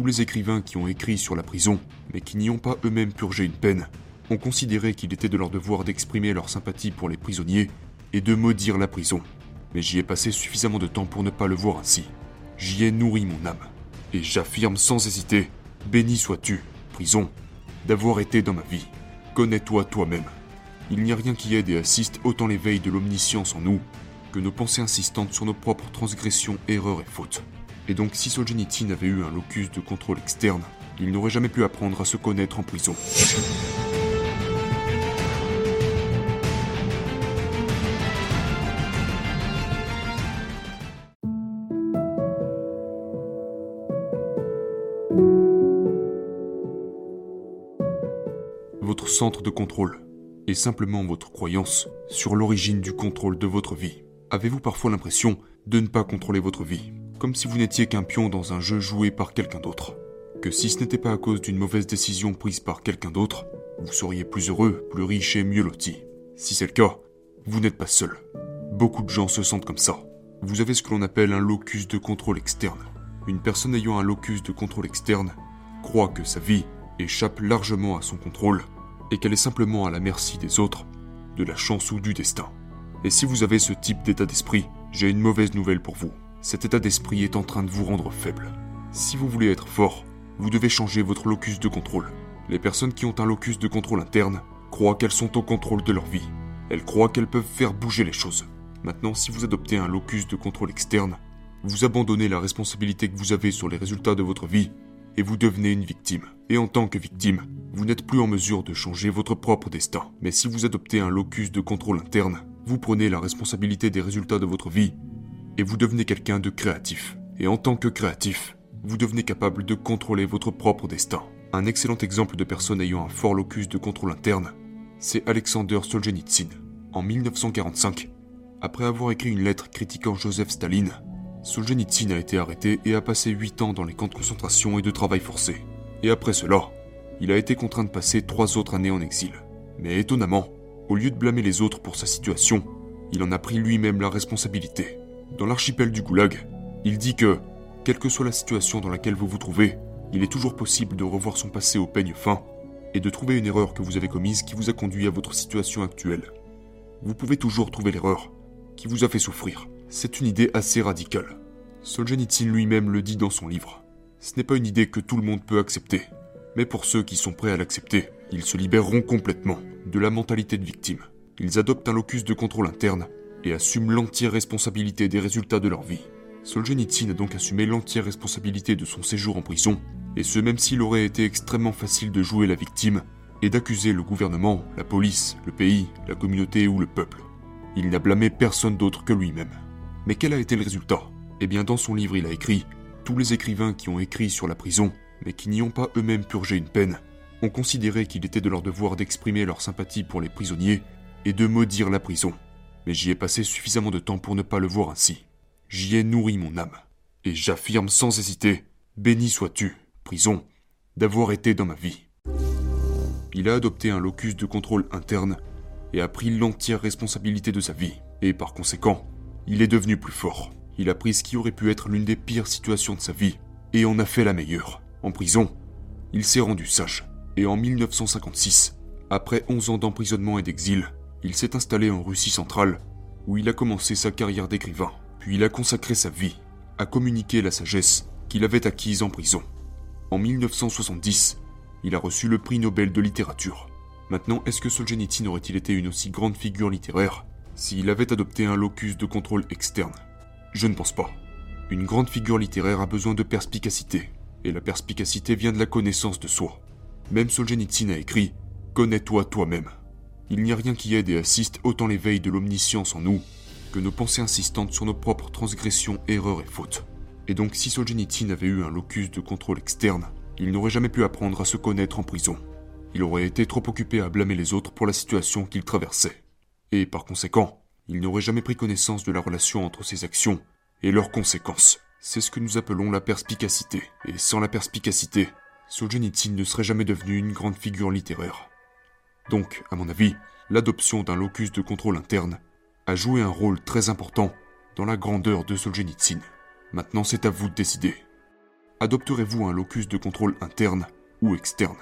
Tous les écrivains qui ont écrit sur la prison, mais qui n'y ont pas eux-mêmes purgé une peine, ont considéré qu'il était de leur devoir d'exprimer leur sympathie pour les prisonniers et de maudire la prison. Mais j'y ai passé suffisamment de temps pour ne pas le voir ainsi. J'y ai nourri mon âme. Et j'affirme sans hésiter, béni sois-tu, prison, d'avoir été dans ma vie. Connais-toi toi-même. Il n'y a rien qui aide et assiste autant l'éveil de l'omniscience en nous que nos pensées insistantes sur nos propres transgressions, erreurs et fautes. Et donc si Solzhenitsyn avait eu un locus de contrôle externe, il n'aurait jamais pu apprendre à se connaître en prison. Votre centre de contrôle est simplement votre croyance sur l'origine du contrôle de votre vie. Avez-vous parfois l'impression de ne pas contrôler votre vie, comme si vous n'étiez qu'un pion dans un jeu joué par quelqu'un d'autre Que si ce n'était pas à cause d'une mauvaise décision prise par quelqu'un d'autre, vous seriez plus heureux, plus riche et mieux loti. Si c'est le cas, vous n'êtes pas seul. Beaucoup de gens se sentent comme ça. Vous avez ce que l'on appelle un locus de contrôle externe. Une personne ayant un locus de contrôle externe croit que sa vie échappe largement à son contrôle et qu'elle est simplement à la merci des autres, de la chance ou du destin. Et si vous avez ce type d'état d'esprit, j'ai une mauvaise nouvelle pour vous. Cet état d'esprit est en train de vous rendre faible. Si vous voulez être fort, vous devez changer votre locus de contrôle. Les personnes qui ont un locus de contrôle interne croient qu'elles sont au contrôle de leur vie. Elles croient qu'elles peuvent faire bouger les choses. Maintenant, si vous adoptez un locus de contrôle externe, vous abandonnez la responsabilité que vous avez sur les résultats de votre vie et vous devenez une victime. Et en tant que victime, vous n'êtes plus en mesure de changer votre propre destin. Mais si vous adoptez un locus de contrôle interne, vous prenez la responsabilité des résultats de votre vie et vous devenez quelqu'un de créatif. Et en tant que créatif, vous devenez capable de contrôler votre propre destin. Un excellent exemple de personne ayant un fort locus de contrôle interne, c'est Alexander Solzhenitsyn. En 1945, après avoir écrit une lettre critiquant Joseph Staline, Solzhenitsyn a été arrêté et a passé 8 ans dans les camps de concentration et de travail forcé. Et après cela, il a été contraint de passer 3 autres années en exil. Mais étonnamment, au lieu de blâmer les autres pour sa situation, il en a pris lui-même la responsabilité. Dans l'archipel du Goulag, il dit que, quelle que soit la situation dans laquelle vous vous trouvez, il est toujours possible de revoir son passé au peigne fin et de trouver une erreur que vous avez commise qui vous a conduit à votre situation actuelle. Vous pouvez toujours trouver l'erreur qui vous a fait souffrir. C'est une idée assez radicale. Solzhenitsyn lui-même le dit dans son livre. Ce n'est pas une idée que tout le monde peut accepter. Mais pour ceux qui sont prêts à l'accepter, ils se libéreront complètement de la mentalité de victime. Ils adoptent un locus de contrôle interne et assument l'entière responsabilité des résultats de leur vie. Solzhenitsyn a donc assumé l'entière responsabilité de son séjour en prison, et ce même s'il aurait été extrêmement facile de jouer la victime et d'accuser le gouvernement, la police, le pays, la communauté ou le peuple. Il n'a blâmé personne d'autre que lui-même. Mais quel a été le résultat? Eh bien, dans son livre, il a écrit Tous les écrivains qui ont écrit sur la prison, mais qui n'y ont pas eux-mêmes purgé une peine, ont considéré qu'il était de leur devoir d'exprimer leur sympathie pour les prisonniers et de maudire la prison. Mais j'y ai passé suffisamment de temps pour ne pas le voir ainsi. J'y ai nourri mon âme. Et j'affirme sans hésiter, béni sois-tu, prison, d'avoir été dans ma vie. Il a adopté un locus de contrôle interne et a pris l'entière responsabilité de sa vie. Et par conséquent, il est devenu plus fort. Il a pris ce qui aurait pu être l'une des pires situations de sa vie et en a fait la meilleure. En prison, il s'est rendu sage. Et en 1956, après 11 ans d'emprisonnement et d'exil, il s'est installé en Russie centrale, où il a commencé sa carrière d'écrivain. Puis il a consacré sa vie à communiquer la sagesse qu'il avait acquise en prison. En 1970, il a reçu le prix Nobel de littérature. Maintenant, est-ce que Solzhenitsyn aurait-il été une aussi grande figure littéraire s'il avait adopté un locus de contrôle externe? Je ne pense pas. Une grande figure littéraire a besoin de perspicacité, et la perspicacité vient de la connaissance de soi. Même Solzhenitsyn a écrit Connais-toi toi-même. Il n'y a rien qui aide et assiste autant l'éveil de l'omniscience en nous que nos pensées insistantes sur nos propres transgressions, erreurs et fautes. Et donc si Solzhenitsyn avait eu un locus de contrôle externe, il n'aurait jamais pu apprendre à se connaître en prison. Il aurait été trop occupé à blâmer les autres pour la situation qu'il traversait. Et par conséquent, il n'aurait jamais pris connaissance de la relation entre ses actions et leurs conséquences. C'est ce que nous appelons la perspicacité. Et sans la perspicacité, Solzhenitsyn ne serait jamais devenu une grande figure littéraire. Donc, à mon avis, l'adoption d'un locus de contrôle interne a joué un rôle très important dans la grandeur de Solzhenitsyn. Maintenant, c'est à vous de décider. Adopterez-vous un locus de contrôle interne ou externe?